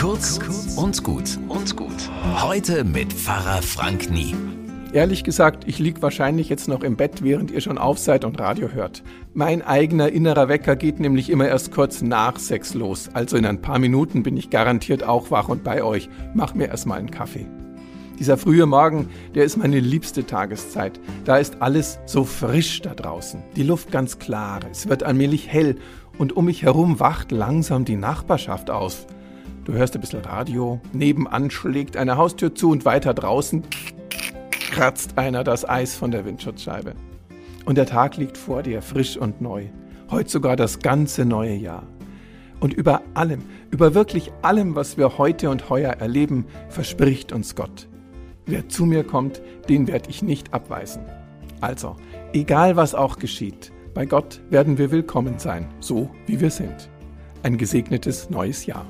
Kurz und gut und gut. Heute mit Pfarrer Frank Nie. Ehrlich gesagt, ich lieg wahrscheinlich jetzt noch im Bett, während ihr schon auf seid und Radio hört. Mein eigener innerer Wecker geht nämlich immer erst kurz nach sechs los. Also in ein paar Minuten bin ich garantiert auch wach und bei euch. Mach mir erstmal einen Kaffee. Dieser frühe Morgen, der ist meine liebste Tageszeit. Da ist alles so frisch da draußen. Die Luft ganz klar, es wird allmählich hell und um mich herum wacht langsam die Nachbarschaft aus. Du hörst ein bisschen Radio, nebenan schlägt eine Haustür zu und weiter draußen kratzt einer das Eis von der Windschutzscheibe. Und der Tag liegt vor dir, frisch und neu. Heute sogar das ganze neue Jahr. Und über allem, über wirklich allem, was wir heute und heuer erleben, verspricht uns Gott. Wer zu mir kommt, den werde ich nicht abweisen. Also, egal was auch geschieht, bei Gott werden wir willkommen sein, so wie wir sind. Ein gesegnetes neues Jahr.